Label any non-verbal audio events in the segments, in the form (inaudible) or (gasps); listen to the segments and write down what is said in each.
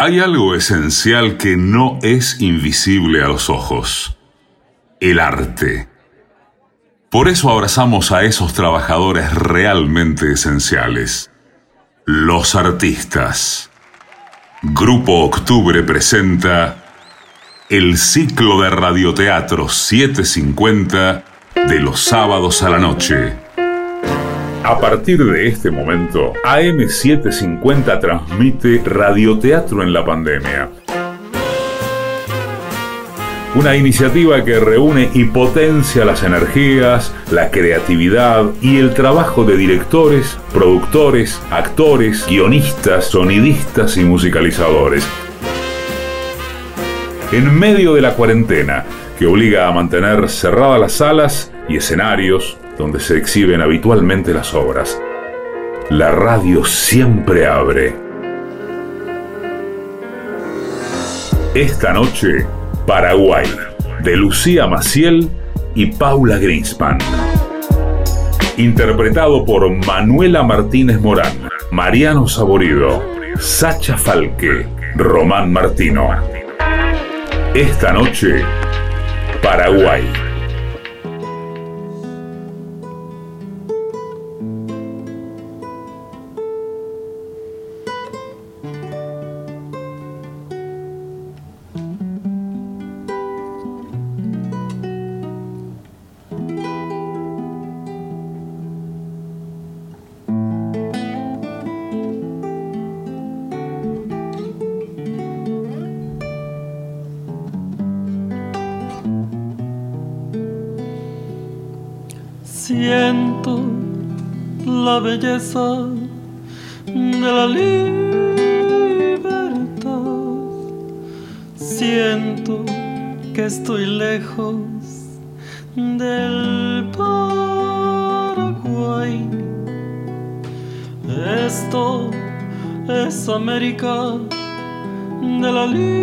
Hay algo esencial que no es invisible a los ojos. El arte. Por eso abrazamos a esos trabajadores realmente esenciales. Los artistas. Grupo Octubre presenta el ciclo de radioteatro 750 de los sábados a la noche. A partir de este momento, AM750 transmite radioteatro en la pandemia. Una iniciativa que reúne y potencia las energías, la creatividad y el trabajo de directores, productores, actores, guionistas, sonidistas y musicalizadores. En medio de la cuarentena, que obliga a mantener cerradas las salas y escenarios, donde se exhiben habitualmente las obras. La radio siempre abre. Esta noche, Paraguay, de Lucía Maciel y Paula Greenspan. Interpretado por Manuela Martínez Morán, Mariano Saborido, Sacha Falque, Román Martino. Esta noche, Paraguay. Siento la belleza de la libertad. Siento que estoy lejos del Paraguay. Esto es América de la libertad.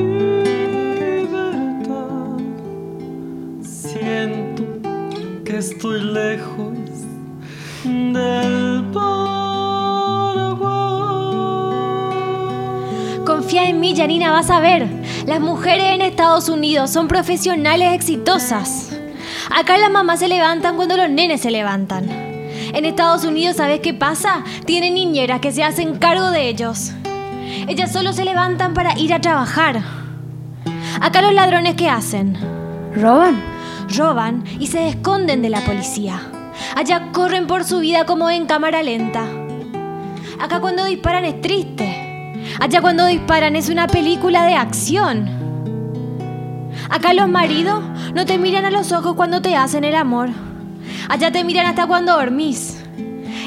Siento que estoy lejos mí, Janina, vas a ver. Las mujeres en Estados Unidos son profesionales exitosas. Acá las mamás se levantan cuando los nenes se levantan. En Estados Unidos, ¿sabes qué pasa? Tienen niñeras que se hacen cargo de ellos. Ellas solo se levantan para ir a trabajar. Acá los ladrones, ¿qué hacen? ¿Roban? Roban y se esconden de la policía. Allá corren por su vida como en cámara lenta. Acá cuando disparan es triste. Allá cuando disparan es una película de acción. Acá los maridos no te miran a los ojos cuando te hacen el amor. Allá te miran hasta cuando dormís.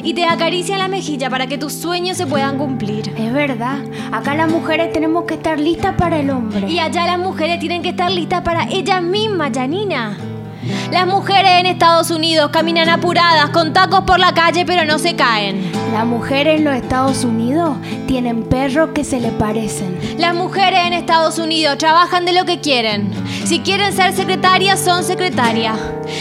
Y te acarician la mejilla para que tus sueños se puedan cumplir. Es verdad, acá las mujeres tenemos que estar listas para el hombre. Y allá las mujeres tienen que estar listas para ellas mismas, Janina. Las mujeres en Estados Unidos caminan apuradas con tacos por la calle pero no se caen. Las mujeres en los Estados Unidos tienen perros que se le parecen. Las mujeres en Estados Unidos trabajan de lo que quieren. Si quieren ser secretarias, son secretarias.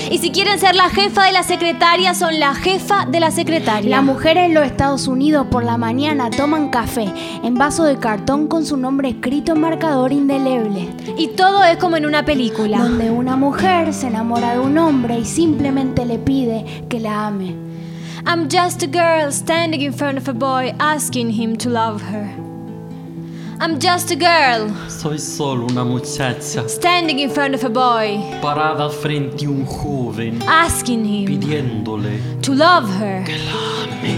Y si quieren ser la jefa de la secretaria, son la jefa de la secretaria. Las mujeres en los Estados Unidos por la mañana toman café en vaso de cartón con su nombre escrito en marcador indeleble. Y todo es como en una película. Donde una mujer se enamora de un hombre y simplemente le pide que la ame. I'm just a girl standing in front of a boy asking him to love her. I'm just a girl Soy solo una muchacha standing in front of a boy parada frente a un joven asking him pidiéndole to love her. que la ame.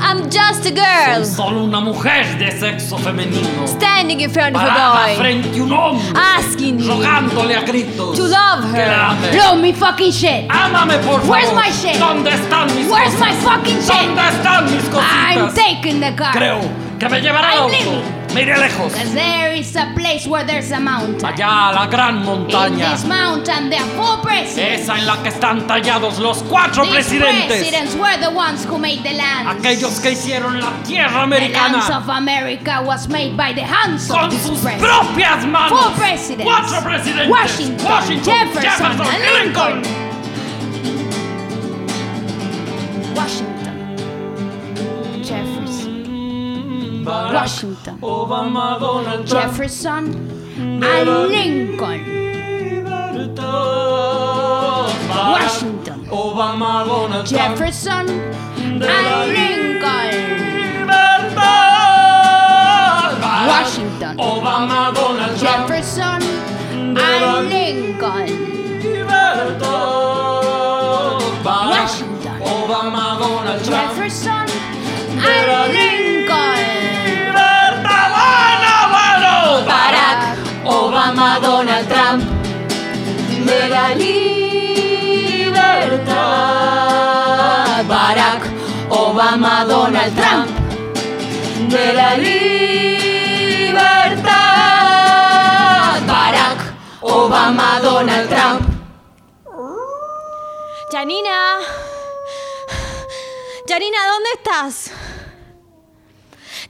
I'm just a girl Soy solo una mujer de sexo femenino standing in front of a boy frente a un hombre asking him rogándole a gritos to love que la her. ame. Blow me fucking shit! Ámame por favor. Where's my shit? ¿Dónde están mis Where's cosas? my fucking shit? ¿Dónde están mis I'm taking the car. Creo que me llevará I'm iré lejos. There is a place where there's a mountain. Allá la gran In montaña. this mountain there are four presidents. Esa en la que están tallados los cuatro These presidentes. presidents were the ones who made the land. Aquellos que hicieron la tierra The lands americana of America was made by the hands of con these sus presidents. propias manos. Four presidents. Cuatro presidentes. Washington, Jefferson, and y Lincoln. Washington, Washington. Obama, Donald Trump. Jefferson a Lincoln. Libertad. Barack Washington. Obama, Donald Trump. Jefferson a Lincoln. Libertad. Barack Washington. Obama, Donald Trump. Jefferson a Lincoln. Libertad. Barack Washington. Obama, Donald Trump. Jefferson a Lincoln. La libertad. Barack Obama, Donald Trump. De la libertad. Barack Obama, Donald Trump. Janina. Janina, ¿dónde estás?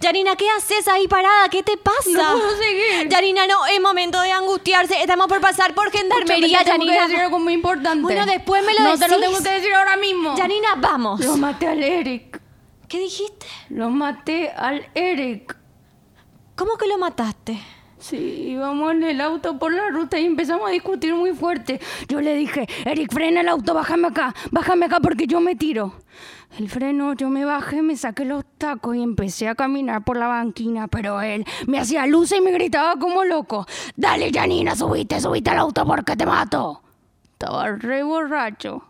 Janina, ¿qué haces ahí parada? ¿Qué te pasa? No puedo seguir. Janina, no, es momento de angustiarse. Estamos por pasar por gendarmería, Escúchame, te tengo que Janina. decir algo muy importante. Bueno, después me lo No te lo decís. tengo que decir ahora mismo. Janina, vamos. Lo maté al Eric. ¿Qué dijiste? Lo maté al Eric. ¿Cómo que lo mataste? Sí, íbamos en el auto por la ruta y empezamos a discutir muy fuerte. Yo le dije, Eric, frena el auto, bájame acá, bájame acá porque yo me tiro. El freno, yo me bajé, me saqué los tacos y empecé a caminar por la banquina, pero él me hacía luces y me gritaba como loco. Dale, Janina, subite, subite al auto porque te mato. Estaba re borracho.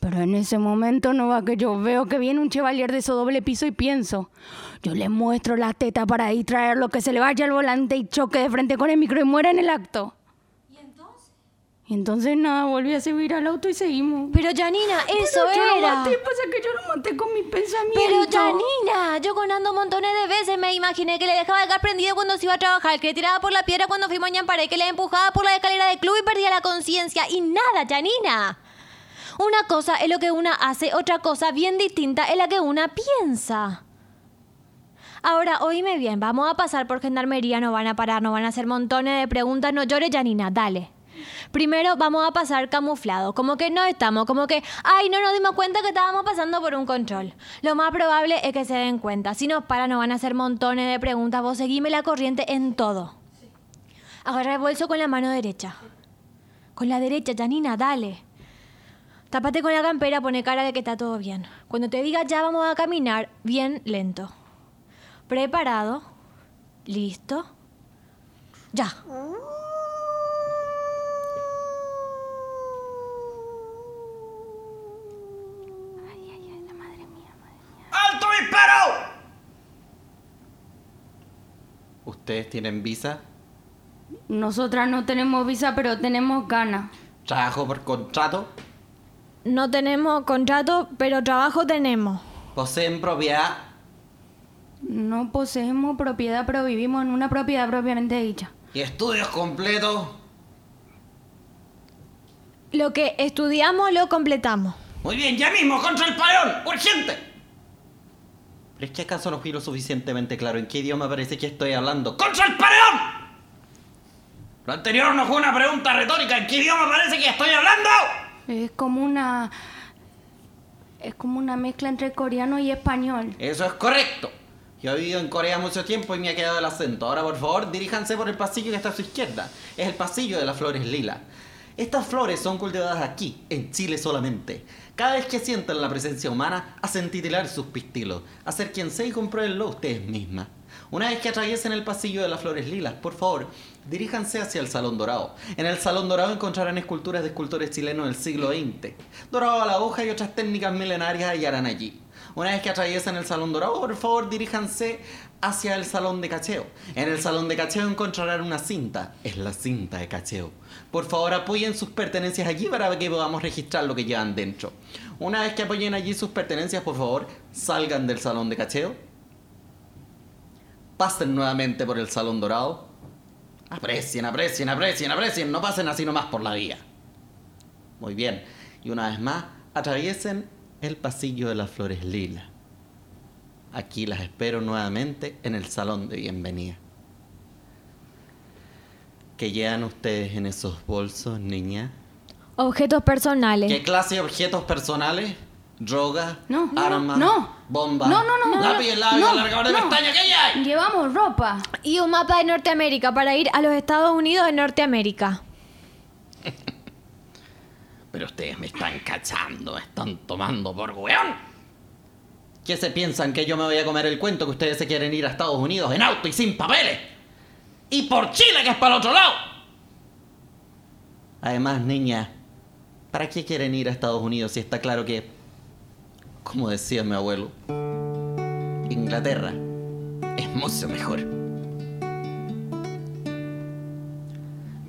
Pero en ese momento no va que yo veo que viene un chevalier de su doble piso y pienso. Yo le muestro la teta para distraerlo, que se le vaya al volante y choque de frente con el micro y muera en el acto. ¿Y entonces? Nada, volví a subir al auto y seguimos. Pero Janina, eso Pero yo era. lo maté, pasa que yo lo maté con mi pensamiento. Pero Janina, yo conando montones de veces me imaginé que le dejaba el gas prendido cuando se iba a trabajar, que le tiraba por la piedra cuando fuimos a Ñamparé, que le empujaba por la escalera del club y perdía la conciencia. Y nada, Janina. Una cosa es lo que una hace, otra cosa bien distinta es la que una piensa. Ahora, oíme bien, vamos a pasar por gendarmería, no van a parar, no van a hacer montones de preguntas, no llores, Janina, dale. Primero vamos a pasar camuflado, como que no estamos, como que, ay, no nos dimos cuenta que estábamos pasando por un control. Lo más probable es que se den cuenta. Si nos paran, nos van a hacer montones de preguntas. Vos seguime la corriente en todo. Agarra el bolso con la mano derecha. Con la derecha, Janina, dale. Tápate con la campera, pone cara de que está todo bien. Cuando te diga ya vamos a caminar, bien lento. Preparado. Listo. Ya. ¡Alto disparo! ¿Ustedes tienen visa? Nosotras no tenemos visa, pero tenemos ganas. ¿Trabajo por contrato? No tenemos contrato, pero trabajo tenemos. ¿Poseen propiedad? No poseemos propiedad, pero vivimos en una propiedad propiamente dicha. ¿Y estudios completos? Lo que estudiamos lo completamos. Muy bien, ya mismo, contra el paleón, urgente. ¿Pero es que acaso no fui lo suficientemente claro en qué idioma parece que estoy hablando? ¡Contra el paredón! Lo anterior no fue una pregunta retórica. ¿En qué idioma parece que estoy hablando? Es como una. Es como una mezcla entre coreano y español. Eso es correcto. Yo he vivido en Corea mucho tiempo y me ha quedado el acento. Ahora, por favor, diríjanse por el pasillo que está a su izquierda. Es el pasillo de las flores lila. Estas flores son cultivadas aquí, en Chile solamente. Cada vez que sientan la presencia humana, hacen titilar sus pistilos. Acérquense y compruébenlo ustedes mismas. Una vez que atraviesen el pasillo de las flores lilas, por favor, diríjanse hacia el Salón Dorado. En el Salón Dorado encontrarán esculturas de escultores chilenos del siglo XX. Dorado a la hoja y otras técnicas milenarias hallarán allí. Una vez que atraviesen el Salón Dorado, por favor, diríjanse hacia el Salón de Cacheo. En el Salón de Cacheo encontrarán una cinta. Es la cinta de cacheo. Por favor, apoyen sus pertenencias allí para que podamos registrar lo que llevan dentro. Una vez que apoyen allí sus pertenencias, por favor, salgan del Salón de Cacheo. Pasen nuevamente por el Salón Dorado. Aprecien, aprecien, aprecien, aprecien. No pasen así nomás por la vía. Muy bien. Y una vez más, atraviesen el pasillo de las flores lila. Aquí las espero nuevamente en el salón de bienvenida. ¿Qué llevan ustedes en esos bolsos, niña? Objetos personales. ¿Qué clase de objetos personales? droga, No, armas, no. bomba, No, no, no, lápiz, lápiz, no, alargador de no. pestaña, ¿qué hay? Llevamos ropa. Y un mapa de Norteamérica para ir a los Estados Unidos de Norteamérica. (laughs) Pero ustedes me están cachando, me están tomando por weón. ¿Qué se piensan que yo me voy a comer el cuento que ustedes se quieren ir a Estados Unidos en auto y sin papeles? Y por Chile, que es para el otro lado. Además, niña, ¿para qué quieren ir a Estados Unidos si está claro que, como decía mi abuelo, Inglaterra es mucho mejor?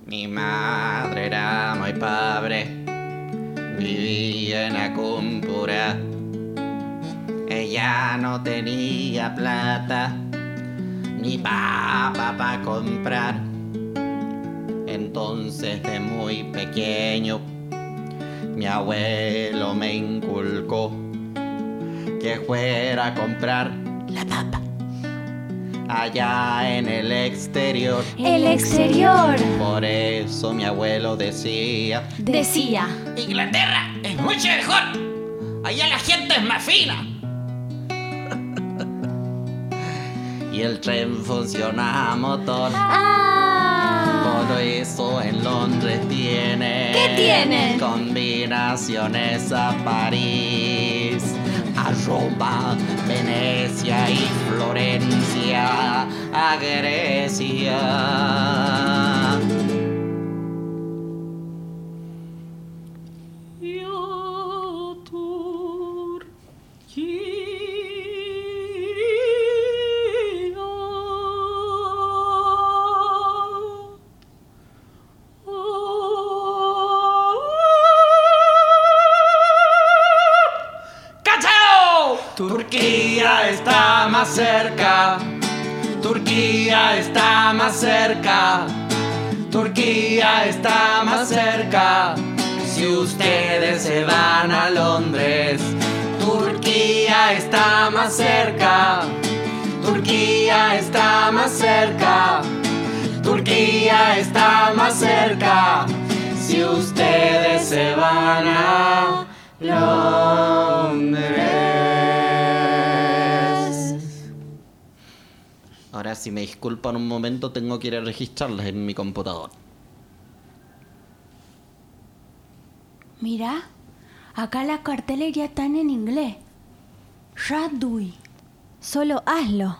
Mi madre era muy pobre, vivía en Acumpura. Ella no tenía plata, ni papa para comprar. Entonces de muy pequeño, mi abuelo me inculcó que fuera a comprar la papa allá en el exterior. El exterior. Por eso mi abuelo decía, Decía. Inglaterra es mucho mejor. Allá la gente es más fina. Y el tren funciona a motor. Ah. Por eso en Londres tiene. ¿Qué tiene? Combinaciones a París, a Roma, Venecia y Florencia, a Grecia. Turquía está más cerca. Si ustedes se van a Londres, Turquía está más cerca. Turquía está más cerca. Turquía está más cerca. Si ustedes se van a Londres. Ahora, si me disculpan un momento, tengo que ir a registrarlas en mi computador. Mira, acá las carteles ya están en inglés. Radui. Solo hazlo.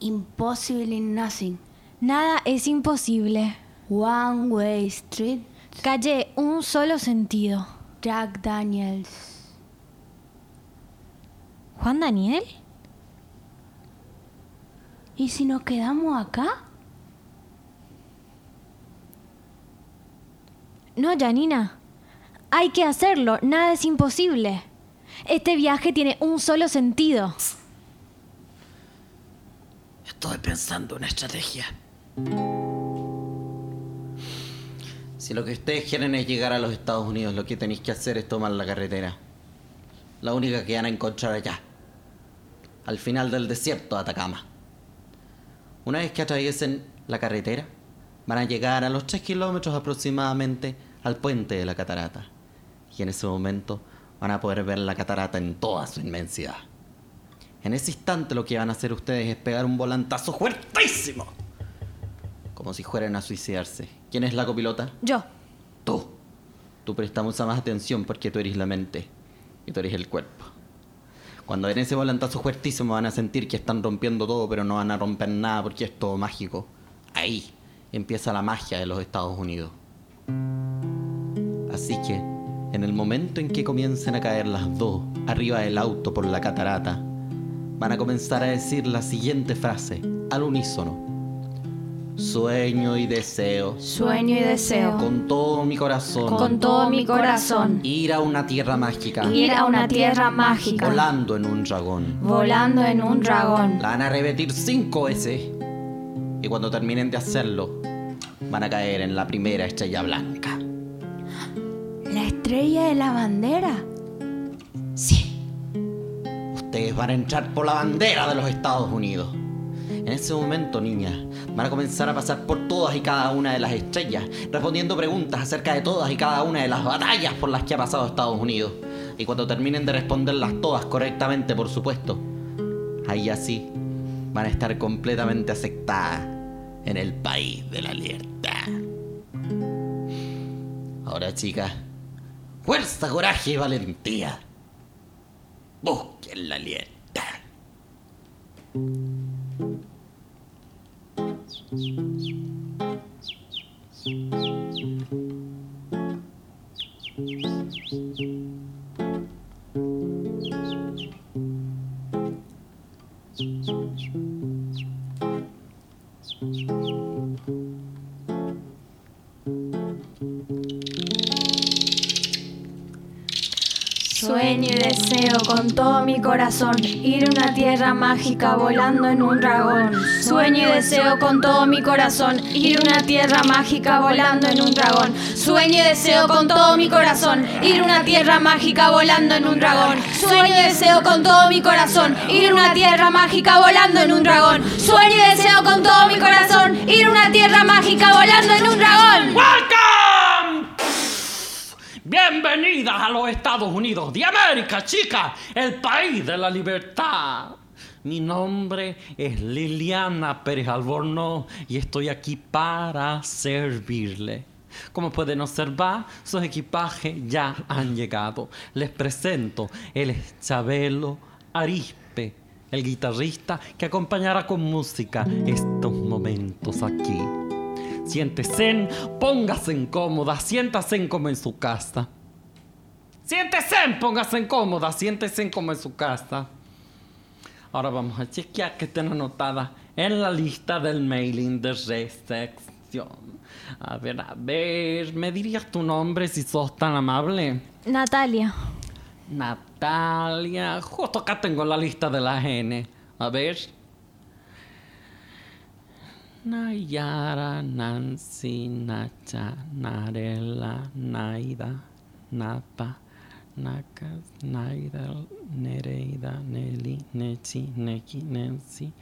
Impossible in nothing. Nada es imposible. One way street. Calle un solo sentido. Jack Daniels. ¿Juan Daniel? ¿Y si nos quedamos acá? No, Janina. Hay que hacerlo. Nada es imposible. Este viaje tiene un solo sentido. Estoy pensando una estrategia. Si lo que ustedes quieren es llegar a los Estados Unidos, lo que tenéis que hacer es tomar la carretera. La única que van a encontrar allá. Al final del desierto de Atacama. Una vez que atraviesen la carretera, van a llegar a los 3 kilómetros aproximadamente al puente de la catarata. Y en ese momento van a poder ver la catarata en toda su inmensidad. En ese instante lo que van a hacer ustedes es pegar un volantazo fuertísimo. Como si fueran a suicidarse. ¿Quién es la copilota? Yo. Tú. Tú prestas mucha más atención porque tú eres la mente y tú eres el cuerpo. Cuando en ese volantazo fuertísimo van a sentir que están rompiendo todo, pero no van a romper nada porque es todo mágico. Ahí empieza la magia de los Estados Unidos. Así que, en el momento en que comiencen a caer las dos arriba del auto por la catarata, van a comenzar a decir la siguiente frase al unísono. Sueño y deseo, Sueño y deseo. con todo mi corazón, Con todo mi corazón. ir a una tierra mágica, Ir a una tierra mágica. volando en un dragón. Volando en un dragón. La van a repetir cinco veces. Y cuando terminen de hacerlo, van a caer en la primera estrella blanca. La estrella de la bandera. Sí. Ustedes van a entrar por la bandera de los Estados Unidos. En ese momento, niñas, van a comenzar a pasar por todas y cada una de las estrellas, respondiendo preguntas acerca de todas y cada una de las batallas por las que ha pasado Estados Unidos. Y cuando terminen de responderlas todas correctamente, por supuesto, ahí así van a estar completamente aceptadas en el país de la libertad. Ahora, chicas, fuerza, coraje y valentía. Busquen la libertad. Thank you. Con todo mi corazón ir a una tierra mágica volando en un dragón. Sueño y deseo con todo mi corazón ir a una tierra mágica volando en un dragón. Sueño y deseo con todo mi corazón ir a una tierra mágica volando en un dragón. Sueño y deseo con todo mi corazón ir a una tierra mágica volando en un dragón. Sueño y deseo con todo mi corazón ir a una tierra mágica volando en un dragón. Bienvenidas a los Estados Unidos de América, chicas, el país de la libertad. Mi nombre es Liliana Pérez Albornoz y estoy aquí para servirle. Como pueden observar, sus equipajes ya han llegado. Les presento, es Chabelo Arispe, el guitarrista que acompañará con música estos momentos aquí. Siéntese, póngase cómoda, siéntase como en su casa. Siéntese, póngase cómoda, siéntese como en su casa. Ahora vamos a chequear que estén anotadas en la lista del mailing de recepción. A ver, a ver, ¿me dirías tu nombre si sos tan amable? Natalia. Natalia, justo acá tengo la lista de la N. A ver. Nayara, Nancy, Nacha, Narela, Naida, Napa, Nakas, Naida, Nereida, Nelly, Nechi, Neki, Nancy,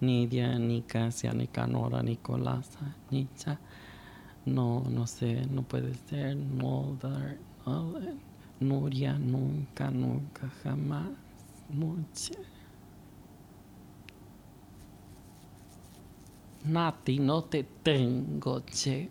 Nidia, Nicasia, Nicanora, Nicolasa, Nicha. No, no sé, no puede ser. Mulder, no, Nuria, nunca, nunca, jamás. Mucha. Nati, no te tengo, che.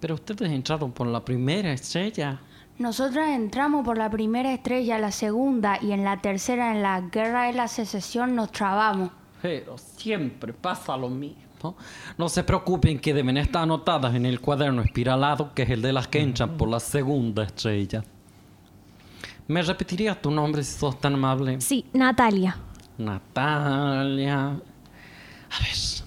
Pero ustedes entraron por la primera estrella. Nosotras entramos por la primera estrella, la segunda y en la tercera, en la guerra de la secesión, nos trabamos. Pero siempre pasa lo mismo. No se preocupen que deben estar anotadas en el cuaderno espiralado, que es el de las que entran por la segunda estrella. ¿Me repetirías tu nombre si sos tan amable? Sí, Natalia. Natalia. A ver.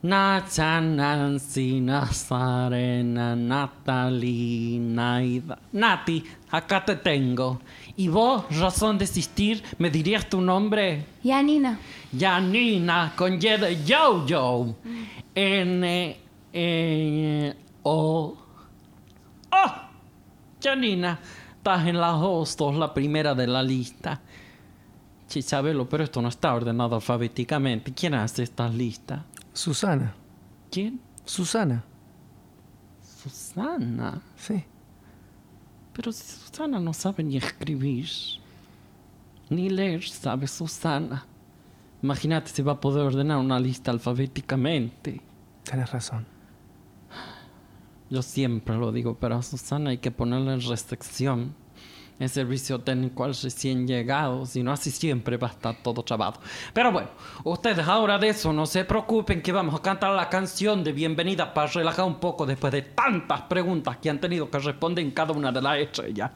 Nacha, Nancy, Nazarena, Natalie, Naida. Nati, acá te tengo. ¿Y vos, razón de existir, me dirías tu nombre? Yanina, Janina, con Y de Yo-Yo. N, E, O. ¡Oh! Janina, estás en la hostos, la primera de la lista. Chisabelo, pero esto no está ordenado alfabéticamente. ¿Quién hace estas listas? Susana. ¿Quién? Susana. Susana. Sí. Pero si Susana no sabe ni escribir, ni leer, sabe Susana. Imagínate si va a poder ordenar una lista alfabéticamente. Tienes razón. Yo siempre lo digo, pero a Susana hay que ponerle en restricción. El servicio técnico al recién llegado, si no así siempre va a estar todo trabado. Pero bueno, ustedes ahora de eso no se preocupen que vamos a cantar la canción de bienvenida para relajar un poco después de tantas preguntas que han tenido que responder en cada una de las estrellas.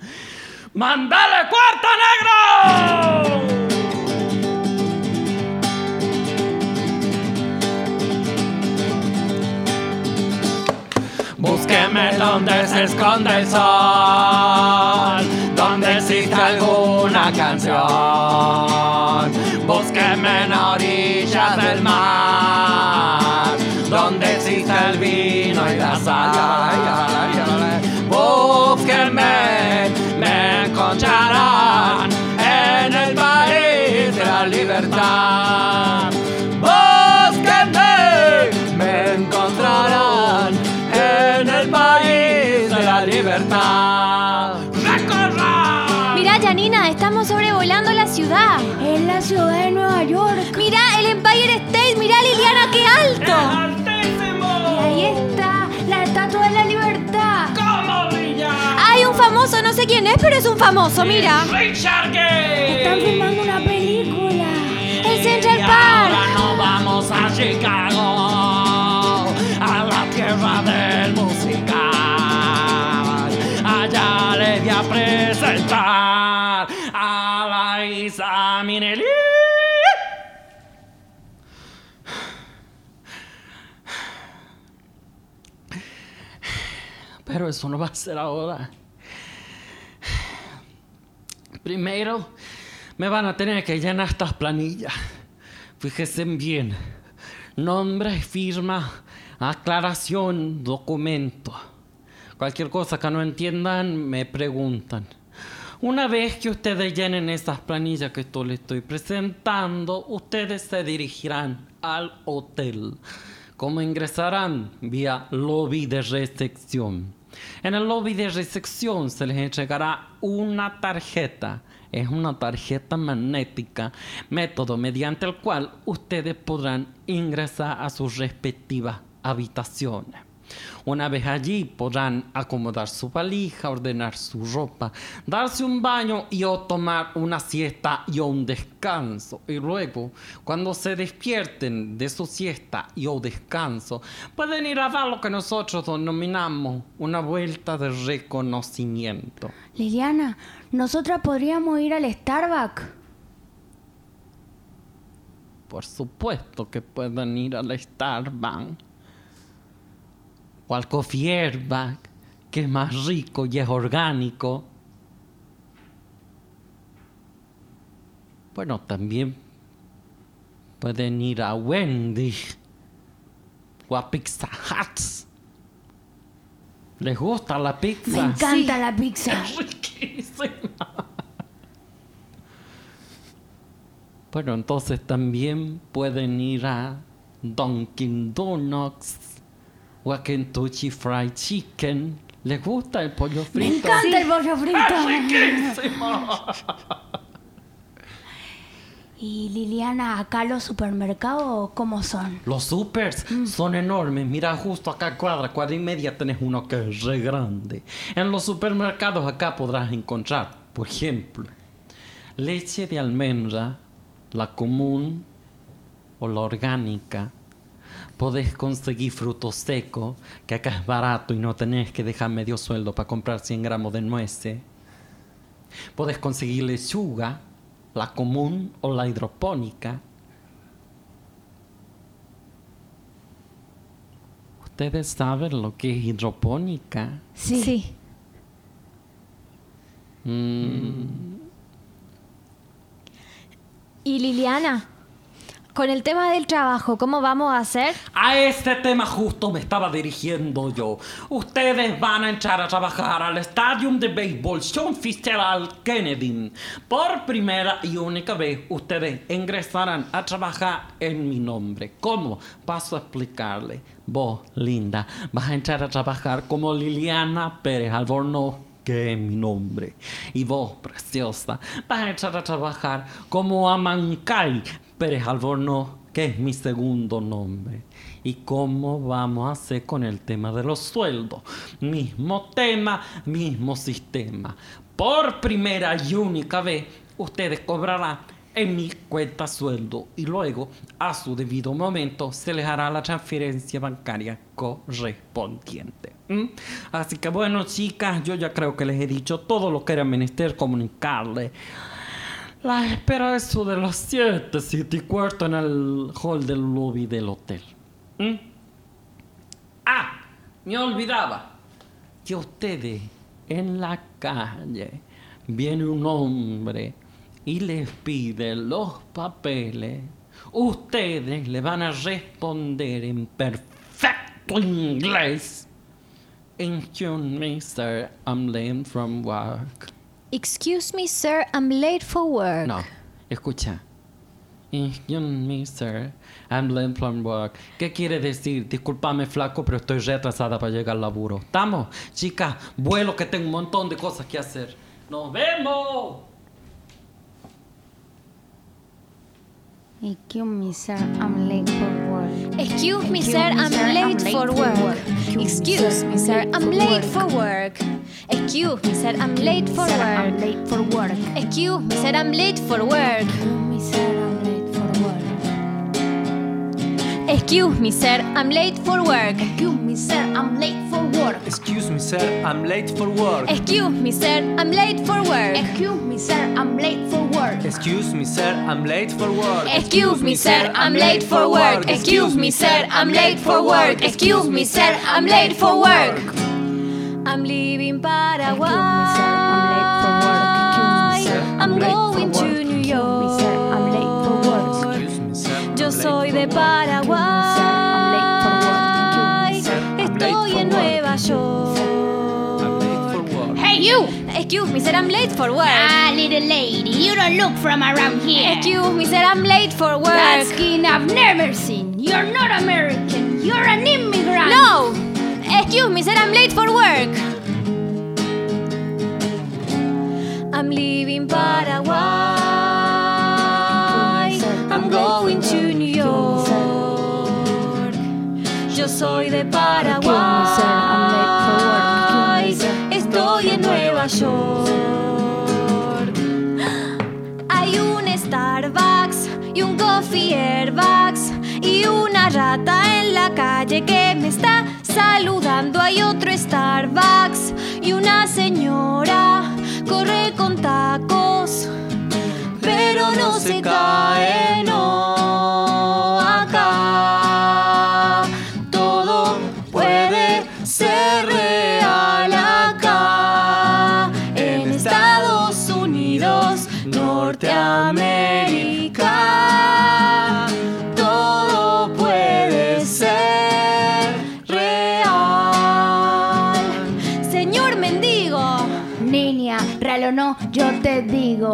¡Mándale cuarto negro! Búsqueme donde se esconde el sol, donde existe alguna canción. Búsqueme en orillas del mar, donde existe el vino y la sal. Famoso, no sé quién es, pero es un famoso, mira. Richard Gere. Están filmando una película. El Central Y Park. ahora nos vamos a Chicago, a la tierra del musical. Allá les voy a presentar a la Isa Minnelli. Pero eso no va a ser ahora. Primero, me van a tener que llenar estas planillas. Fíjense bien. Nombre, firma, aclaración, documento. Cualquier cosa que no entiendan, me preguntan. Una vez que ustedes llenen estas planillas que esto les estoy presentando, ustedes se dirigirán al hotel. ¿Cómo ingresarán? Vía lobby de recepción. En el lobby de recepción se les entregará una tarjeta. Es una tarjeta magnética, método mediante el cual ustedes podrán ingresar a sus respectivas habitaciones. Una vez allí podrán acomodar su valija, ordenar su ropa, darse un baño y o tomar una siesta y o un descanso. Y luego, cuando se despierten de su siesta y o descanso, pueden ir a dar lo que nosotros denominamos una vuelta de reconocimiento. Liliana, nosotras podríamos ir al Starbucks. Por supuesto que pueden ir al Starbucks o al Coffee Airbag, que es más rico y es orgánico. Bueno, también pueden ir a Wendy o a Pizza Hut. ¿Les gusta la Me pizza? encanta la pizza. (laughs) riquísima. Bueno, entonces también pueden ir a Dunkin' Donuts o a Kentucky Fried Chicken. ¿Les gusta el pollo Me frito? encanta el pollo frito. riquísimo! (laughs) Y Liliana, acá los supermercados, ¿cómo son? Los supers son enormes. Mira, justo acá cuadra, cuadra y media tenés uno que es re grande. En los supermercados acá podrás encontrar, por ejemplo, leche de almendra, la común o la orgánica. Podés conseguir fruto seco, que acá es barato y no tenés que dejar medio sueldo para comprar 100 gramos de nueces. Podés conseguir lechuga, la común o la hidropónica. ¿Ustedes saben lo que es hidropónica? Sí. Mm, Y Liliana, con el tema del trabajo, ¿cómo vamos a hacer? A este tema justo me estaba dirigiendo yo. Ustedes van a entrar a trabajar al estadio de béisbol John Fitzgerald Kennedy. Por primera y única vez, ustedes ingresarán a trabajar en mi nombre. ¿Cómo? Paso a explicarle. Vos, linda, vas a entrar a trabajar como Liliana Pérez Albornoz que es mi nombre. Y vos, preciosa, vas a entrar a trabajar como Amancay Pérez Albornoz, que es mi segundo nombre. ¿Y cómo vamos a hacer con el tema de los sueldos? Mismo tema, mismo sistema. Por primera y única vez, ustedes cobrarán en mi cuenta sueldo y luego, a su debido momento, se les hará la transferencia bancaria correspondiente. ¿m? Así que bueno, chicas, yo ya creo que les he dicho todo lo que era menester comunicarles. La espera eso de las 7, 7 y cuarto en el hall del lobby del hotel. ¿m? Ah, me olvidaba que ustedes en la calle viene un hombre y les pide los papeles, ustedes le van a responder en perfecto inglés. Excuse me, sir, I'm late from work. Excuse me, sir, I'm late for work. No, escucha. Excuse me, sir, I'm late from work. ¿Qué quiere decir? Disculpame, flaco, pero estoy retrasada para llegar al laburo. ¿Estamos? Chicas, vuelo que tengo un montón de cosas que hacer. ¡Nos vemos! Excuse me, sir, I'm late for work. Excuse me, sir, I'm late for work. Excuse me, sir, I'm late for work. Excuse me, sir, I'm late for work. late for work. Excuse me, sir, I'm late for work. Excuse me, sir, I'm late for work. Excuse me, sir, I'm late for work. Excuse me, sir, I'm late for work. Excuse me, sir, I'm late for work. Excuse me, sir, I'm late for work. Excuse me, sir, I'm late for work. Excuse me, sir, I'm late for work. Excuse me, sir, I'm late for work. Excuse me, sir, I'm late for work. I'm leaving Paraguay. I'm going to New York. Yo soy de Paraguay. En Nueva York. Hey, you! Excuse me, sir, I'm late for work. Ah, little lady, you don't look from around here. Excuse me, sir, I'm late for work. That skin I've never seen. You're not American. You're an immigrant. No! Excuse me, sir, I'm late for work. I'm leaving Paraguay. I'm going to New York. Yo soy de Paraguay. Hay un Starbucks y un Coffee Airbags y una rata en la calle que me está saludando. Hay otro Starbucks y una señora corre con tacos, pero no se cae, no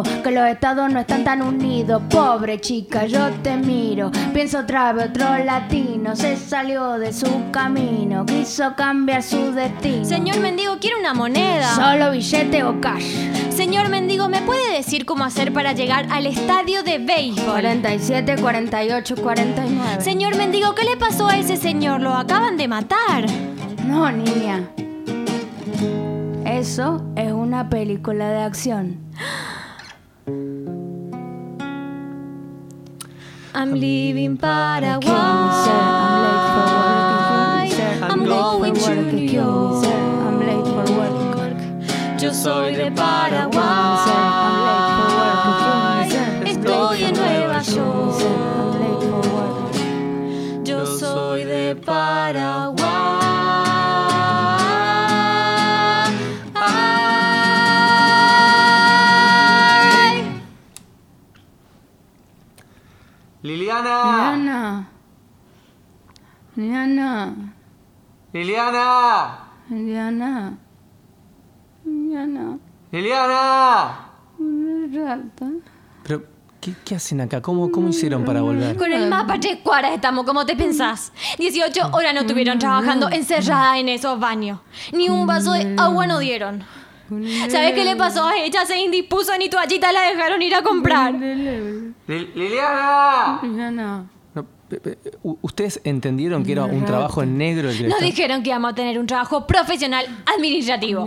que los estados no están tan unidos. Pobre chica, yo te miro. Pienso otra vez, otro latino se salió de su camino, quiso cambiar su destino. señor mendigo, quiero una moneda. Solo billete o cash. Señor mendigo, ¿me puede decir cómo hacer para llegar al estadio de béisbol? 47, 48, 49. Señor mendigo, ¿qué le pasó a ese señor? Lo acaban de matar. No, niña. Eso es una película de acción. (gasps) I'm leaving Paraguay. I'm going to New York. Yo soy de Paraguay. Liliana. Liliana. Liliana. Liliana. Liliana. Liliana. Liliana. Pero, ¿qué, qué hacen acá? ¿Cómo, ¿Cómo hicieron para volver? Con el mapa tres cuadras estamos, como te pensás. 18 horas no estuvieron trabajando encerrada en esos baños. Ni un vaso de agua no dieron. ¿Sabes qué le pasó a ella? Se indispuso ni toallita la dejaron ir a comprar. Lil- Liliana. Liliana. ¿Ustedes entendieron que era un trabajo en negro el que le Nos dijeron que íbamos a tener un trabajo profesional administrativo.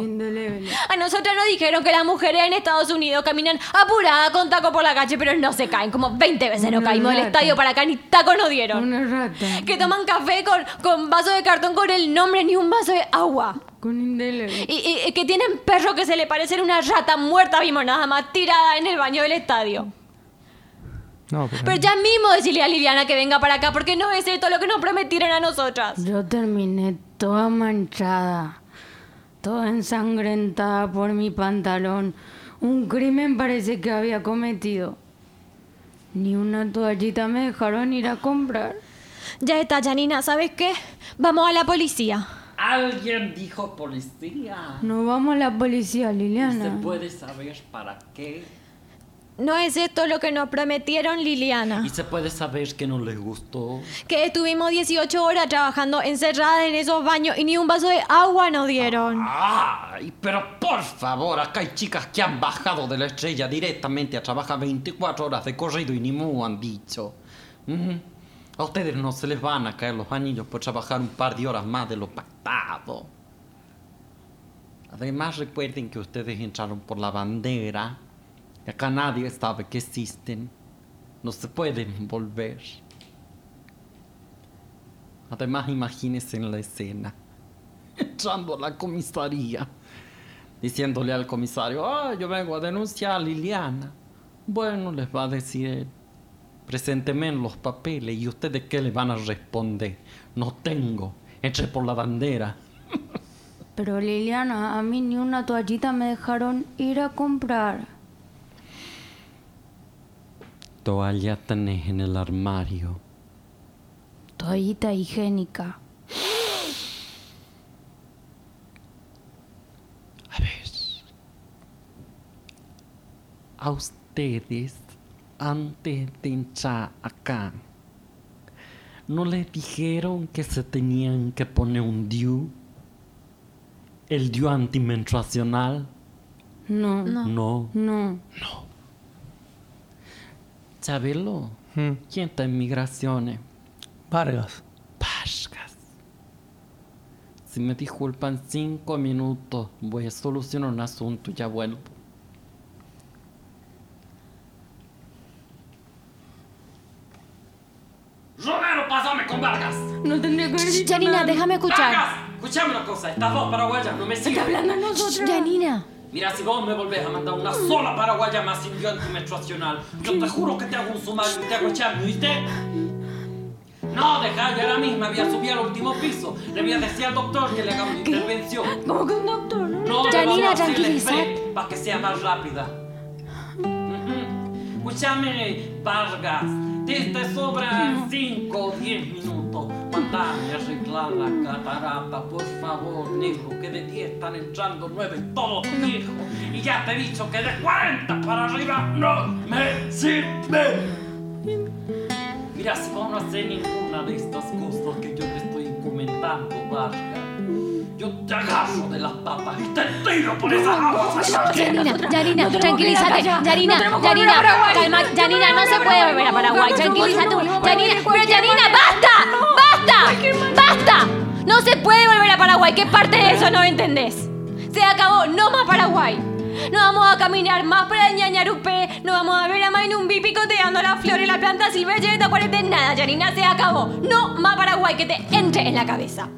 A nosotros nos dijeron que las mujeres en Estados Unidos caminan apuradas con taco por la calle, pero no se caen. Como 20 veces no caímos del estadio para acá, ni taco nos dieron. Una rata. Que toman café con, con vaso de cartón con el nombre ni un vaso de agua. Con indeleble. Y, y- y que tienen perro que se le parece una rata muerta, vimos nada más, tirada en el baño del estadio. No, pero, Pero ya mismo decirle a Liliana que venga para acá, porque no es esto lo que nos prometieron a nosotras. Yo terminé toda manchada, toda ensangrentada por mi pantalón. Un crimen parece que había cometido. Ni una toallita me dejaron ir a comprar. Ya está, Janina, ¿sabes qué? Vamos a la policía. Alguien dijo policía. No vamos a la policía, ¿Se Liliana. puede saber para qué? No es esto lo que nos prometieron, Liliana. ¿Y se puede saber que no les gustó? Que estuvimos 18 horas trabajando encerradas en esos baños y ni un vaso de agua nos dieron. ¡Ay! Pero por favor, acá hay chicas que han bajado de la estrella directamente a trabajar 24 horas de corrido y ni mu han dicho. Ujú. A ustedes no se les van a caer los anillos por trabajar un par de horas más de lo pactado. Además, recuerden que ustedes entraron por la bandera. Y acá nadie sabe que existen. No se pueden volver. Además, imagínense en la escena. (laughs) Entrando a la comisaría. Diciéndole al comisario, ah, yo vengo a denunciar a Liliana. Bueno, les va a decir. Presénteme en los papeles y ustedes qué le van a responder. No tengo. Entré por la bandera. (laughs) Pero Liliana, a mí ni una toallita me dejaron ir a comprar. Toalla tenés en el armario. Toallita higiénica. A ver. A ustedes, antes de entrar acá, ¿no les dijeron que se tenían que poner un DIU? ¿El DIU antimenstruacional? No. No. No. No. Chabelo, Mm, ¿quién está en migraciones? Vargas. Pascas. Si me disculpan cinco minutos, voy a solucionar un asunto y ya vuelvo. Romero, pásame con Vargas. No tendría que haber dicho Janina, nada. déjame escuchar. Vargas, escuchame una cosa, estas dos paraguayas no me Está siguen. hablando a nosotros. Janina. Mira, si vos me volvés a mandar una sola paraguaya más sin guion antimenstruacional, yo te juro que te hago un sumario y te hago echarme, ¿viste? No, deja, yo ahora misma voy a subir al último piso. Le voy a decir al doctor que le haga una intervención. Como que un doctor, ¿no? Janina, tranquilízate. para que sea más rápida. Escúchame, Vargas. Te sobran 5 o 10 minutos. Mandame a arreglar la catarata, por favor, negro, que de 10 están entrando 9 todos los viejos. Y ya te he dicho que de 40 para arriba no me sirve. Mira, si vos no haces ninguna de estas cosas que yo te estoy comentando, Vargas, yo te agarro de las patas y te tiro por esas aguas. Que ir tranquilízate. hasta allá. Janina, No tenemos que Janina, volver a Paraguay. calma. Janina, no se puede volver a Paraguay. Tranquilízate. no, pero Janina, no, basta, basta, basta. No se puede volver a Paraguay. ¿Qué parte de eso no entendés? Se acabó, no más Paraguay. No vamos a caminar más para el ñañarupé. No vamos a ver a Mainumbi picoteando la flor y la planta silvestre de cuarenta nada, Janina, se acabó. No más Paraguay, que te entre en la cabeza.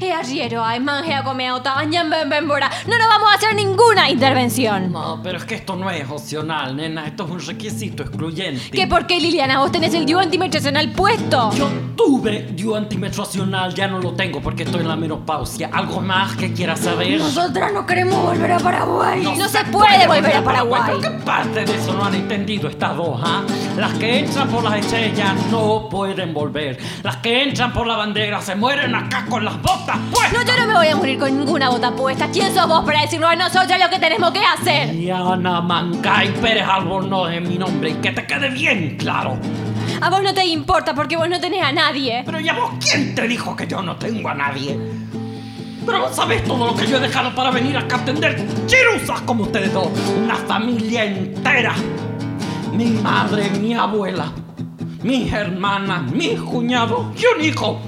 E arriero, ay, manje a comer otaña, ben, ben, bora. No nos vamos a hacer ninguna intervención. No, pero es que esto no es opcional, nena. Esto es un requisito excluyente. ¿Qué por qué, Liliana? Vos tenés el DIU antimenstruacional puesto. Yo tuve DIU antimenstruacional, ya no lo tengo porque estoy en la menopausia. ¿Algo más que quieras saber? Nosotras no queremos volver a Paraguay. No se puede volver a Paraguay. ¿Pero qué parte de eso no han entendido estas dos, ah? Las que entran por las estrellas no pueden volver. Las que entran por la bandera se mueren acá con las botas puestas. No, yo no me voy a morir con ninguna bota puesta. ¿Quién sos vos para decirlo a nosotros lo que tenemos que hacer? Diana Mancay Pérez Albornoz es mi nombre y que te quede bien claro. A vos no te importa porque vos no tenés a nadie. Pero ya vos, ¿quién te dijo que yo no tengo a nadie? Pero vos sabés todo lo que yo he dejado para venir acá a atender chirusas como ustedes dos. Una familia entera. Mi madre, mi abuela, mis hermanas, mis cuñados y un hijo.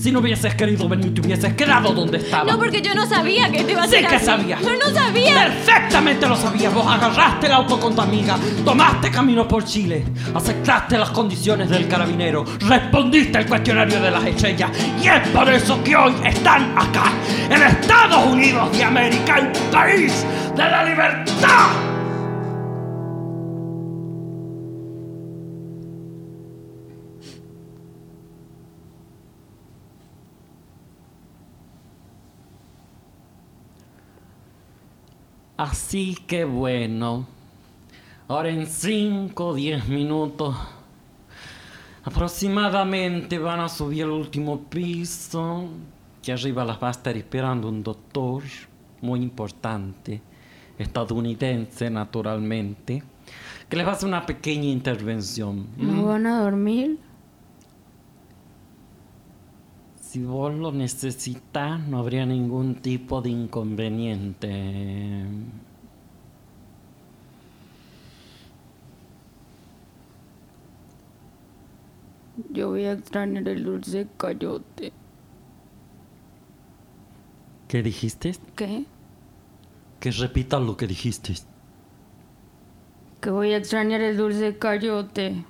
Si no hubieses querido venir, te hubieses quedado donde estaba. No, porque yo no sabía que te iba a Sí hacer que así. sabía. Yo no sabía. Perfectamente lo sabías. Vos agarraste el auto con tu amiga, tomaste camino por Chile, aceptaste las condiciones del carabinero, respondiste al cuestionario de las estrellas y es por eso que hoy están acá, en Estados Unidos de América, el país de la libertad. Así que bueno, ahora en 5 o 10 minutos aproximadamente van a subir al último piso, que arriba las va a estar esperando un doctor muy importante, estadounidense naturalmente, que les va a hacer una pequeña intervención. ¿No van a dormir? Si vos lo necesitas, no habría ningún tipo de inconveniente. Yo voy a extrañar el dulce cayote. ¿Qué dijiste? ¿Qué? Que repita lo que dijiste. Que voy a extrañar el dulce cayote.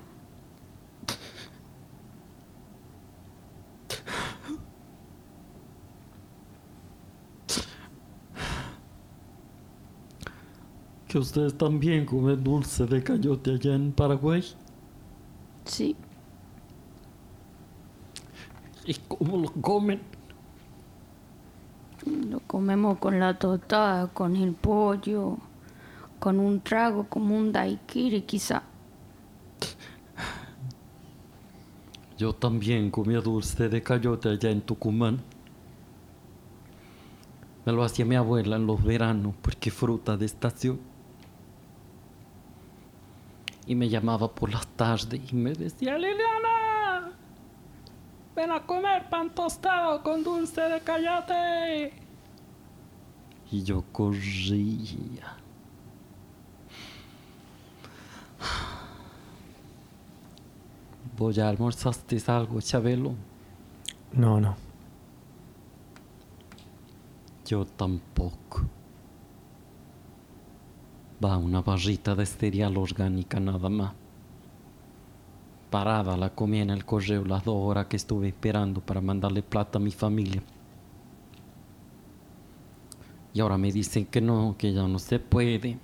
¿Que ustedes también comen dulce de cayote allá en Paraguay? Sí. ¿Y cómo lo comen? Lo comemos con la tostada, con el pollo, con un trago como un daiquiri quizá. Yo también comía dulce de cayote allá en Tucumán. Me lo hacía mi abuela en los veranos porque fruta de estación. Y me llamaba por las tardes y me decía, Liliana, ven a comer pan tostado con dulce de cayote. Y yo corría. ¿Vos ya almorzaste algo, Chabelo? No, no. Yo tampoco. Va una barrita de cereal orgánica nada más. Parada la comí en el correo las dos horas que estuve esperando para mandarle plata a mi familia. Y ahora me dicen que no, que ya no se puede.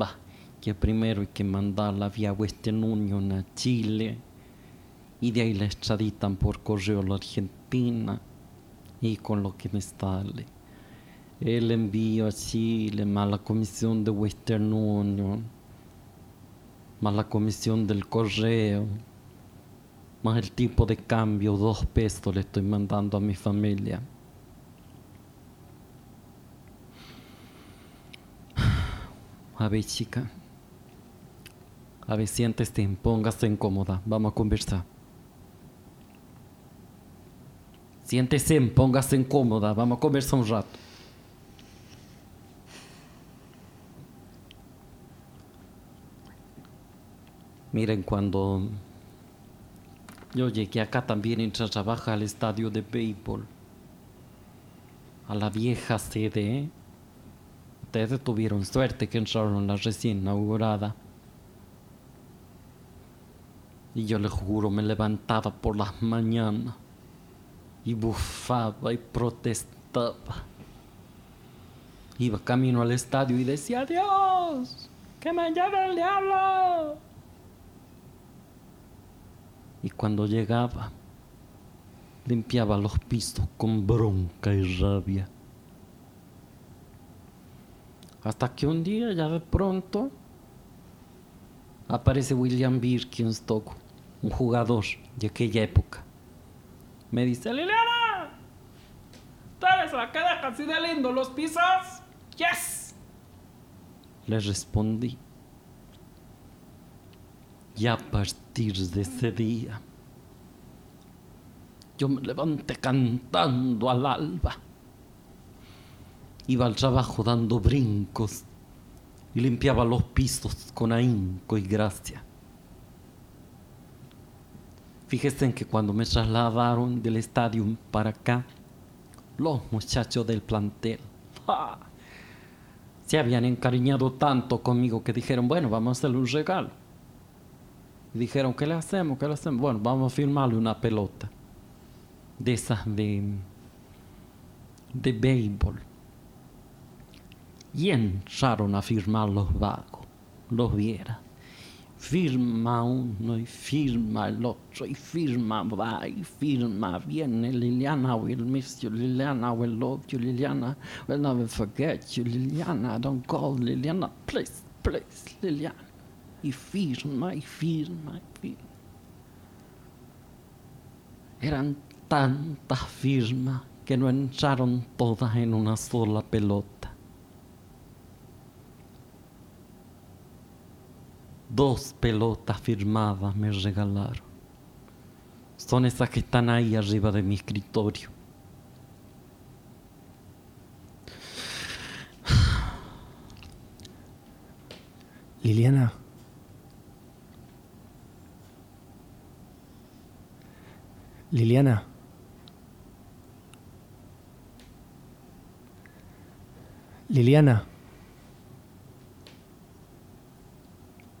Va, que primero hay que mandarla vía Western Union a Chile. Y de ahí la extraditan por correo a la Argentina. Y con lo que me sale. El envío a Chile, más la comisión de Western Union, más la comisión del correo, más el tipo de cambio, dos pesos le estoy mandando a mi familia. A ver, chica. A ver, siéntese, póngase incómoda. Vamos a conversar. Siéntese, póngase incómoda. Vamos a conversar un rato. Miren, cuando yo llegué acá también entré a trabajar al estadio de béisbol, a la vieja sede. Ustedes tuvieron suerte que entraron en la recién inaugurada. Y yo les juro, me levantaba por las mañanas y bufaba y protestaba. Iba camino al estadio y decía, Dios, que me lleve el diablo. Y cuando llegaba, limpiaba los pisos con bronca y rabia. Hasta que un día, ya de pronto, aparece William Birkenstock, un jugador de aquella época. Me dice, Liliana, ¿tú eres la que deja así de lindo los pisos? Yes. Le respondí. Y a partir de ese día, yo me levanté cantando al alba. Iba al trabajo dando brincos y limpiaba los pisos con ahínco y gracia. Fíjense en que cuando me trasladaron del estadio para acá, los muchachos del plantel se habían encariñado tanto conmigo que dijeron, bueno, vamos a hacerle un regalo. Dijeron, ¿qué le hacemos? ¿Qué le hacemos? Bueno, vamos a firmarle una pelota. De esas de. de béisbol. Y entraron a firmar los vagos. Los viera. Firma uno y firma el otro y firma va y firma viene Liliana will miss you Liliana will love you Liliana will never forget you Liliana don't call Liliana please please Liliana y firma y firma y firma. Eran tantas firmas que no entraron todas en una sola pelota. Dos pelotas firmadas me regalaron. Son esas que están ahí arriba de mi escritorio. Liliana. Liliana. Liliana.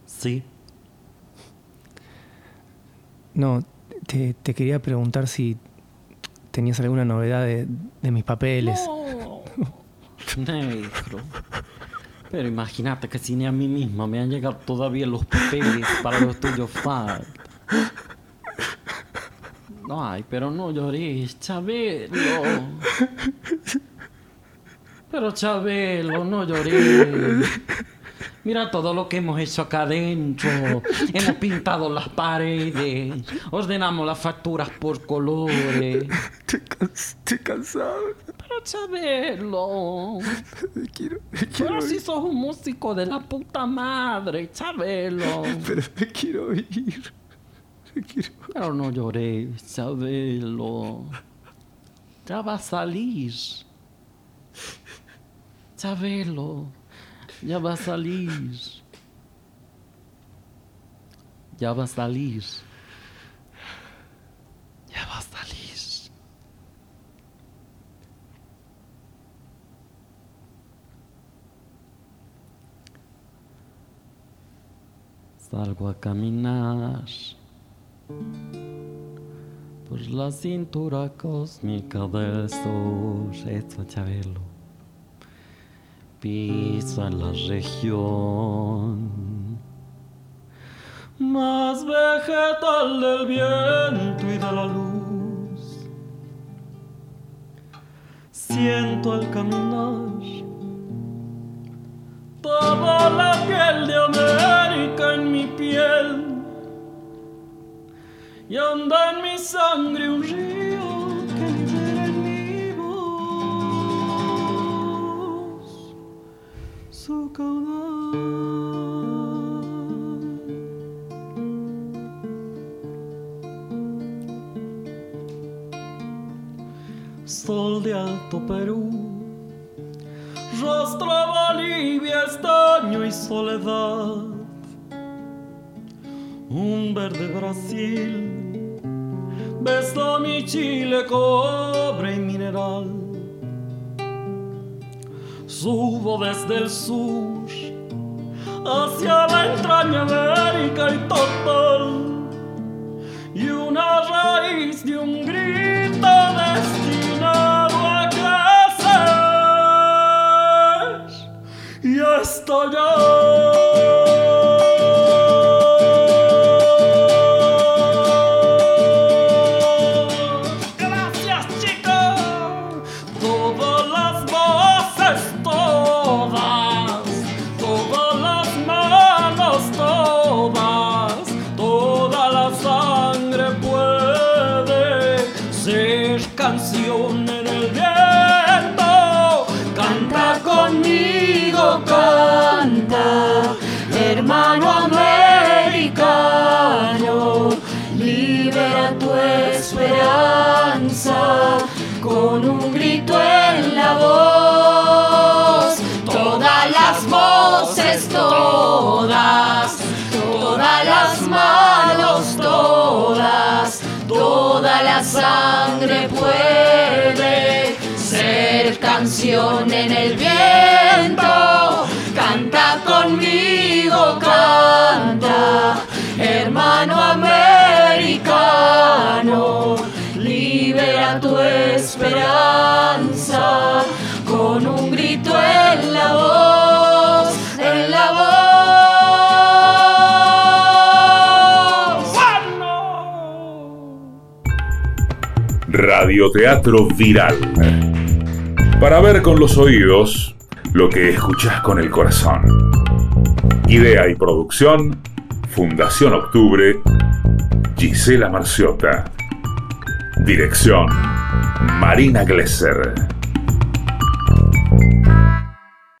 Sí. No, te, te quería preguntar si tenías alguna novedad de, de mis papeles. No. (laughs) Negro. Pero imagínate que si ni a mí misma me han llegado todavía los papeles para los tuyos falta. Ay, pero no llores, Chabelo. Pero Chabelo, no llores. Mira todo lo que hemos hecho acá adentro. Hemos pintado las paredes. Ordenamos las facturas por colores. Estoy, cansado. Pero Chabelo. Me quiero, Pero si sos un músico de la puta madre, Chabelo. Pero me quiero ir. Pero no llores, Chabelo. Ya va a salir. Chabelo. Ya va a salir. Ya va a salir. Ya va a salir. Salgo a caminar por la cintura cósmica del sol. Esto, Chabelo. Piso en la región más vegetal del viento y de la luz. Siento al caminar toda la piel de América en mi piel y anda en mi sangre un río que libera en mi voz su caudal. Sol de Alto Perú, rostro Bolivia, estaño y soledad un verde Brasil, beso mi Chile, cobre y mineral. Subo desde el sur hacia la entraña América y total, y una raíz de un grito destinado a crecer y estallar. Canción en el viento. Canta conmigo, canta. Hermano americano, libera tu esperanza con un grito en la voz. Todas las voces, todas, todas las manos, todas, toda la sangre puede ser canción en el viento. Canta conmigo, canta, hermano americano, libera tu esperanza con un grito en la voz, Radioteatro Viral. Para ver con los oídos lo que escuchás con el corazón. Idea y producción, Fundación Octubre, Gisela Marciota. Dirección, Marina Glesser.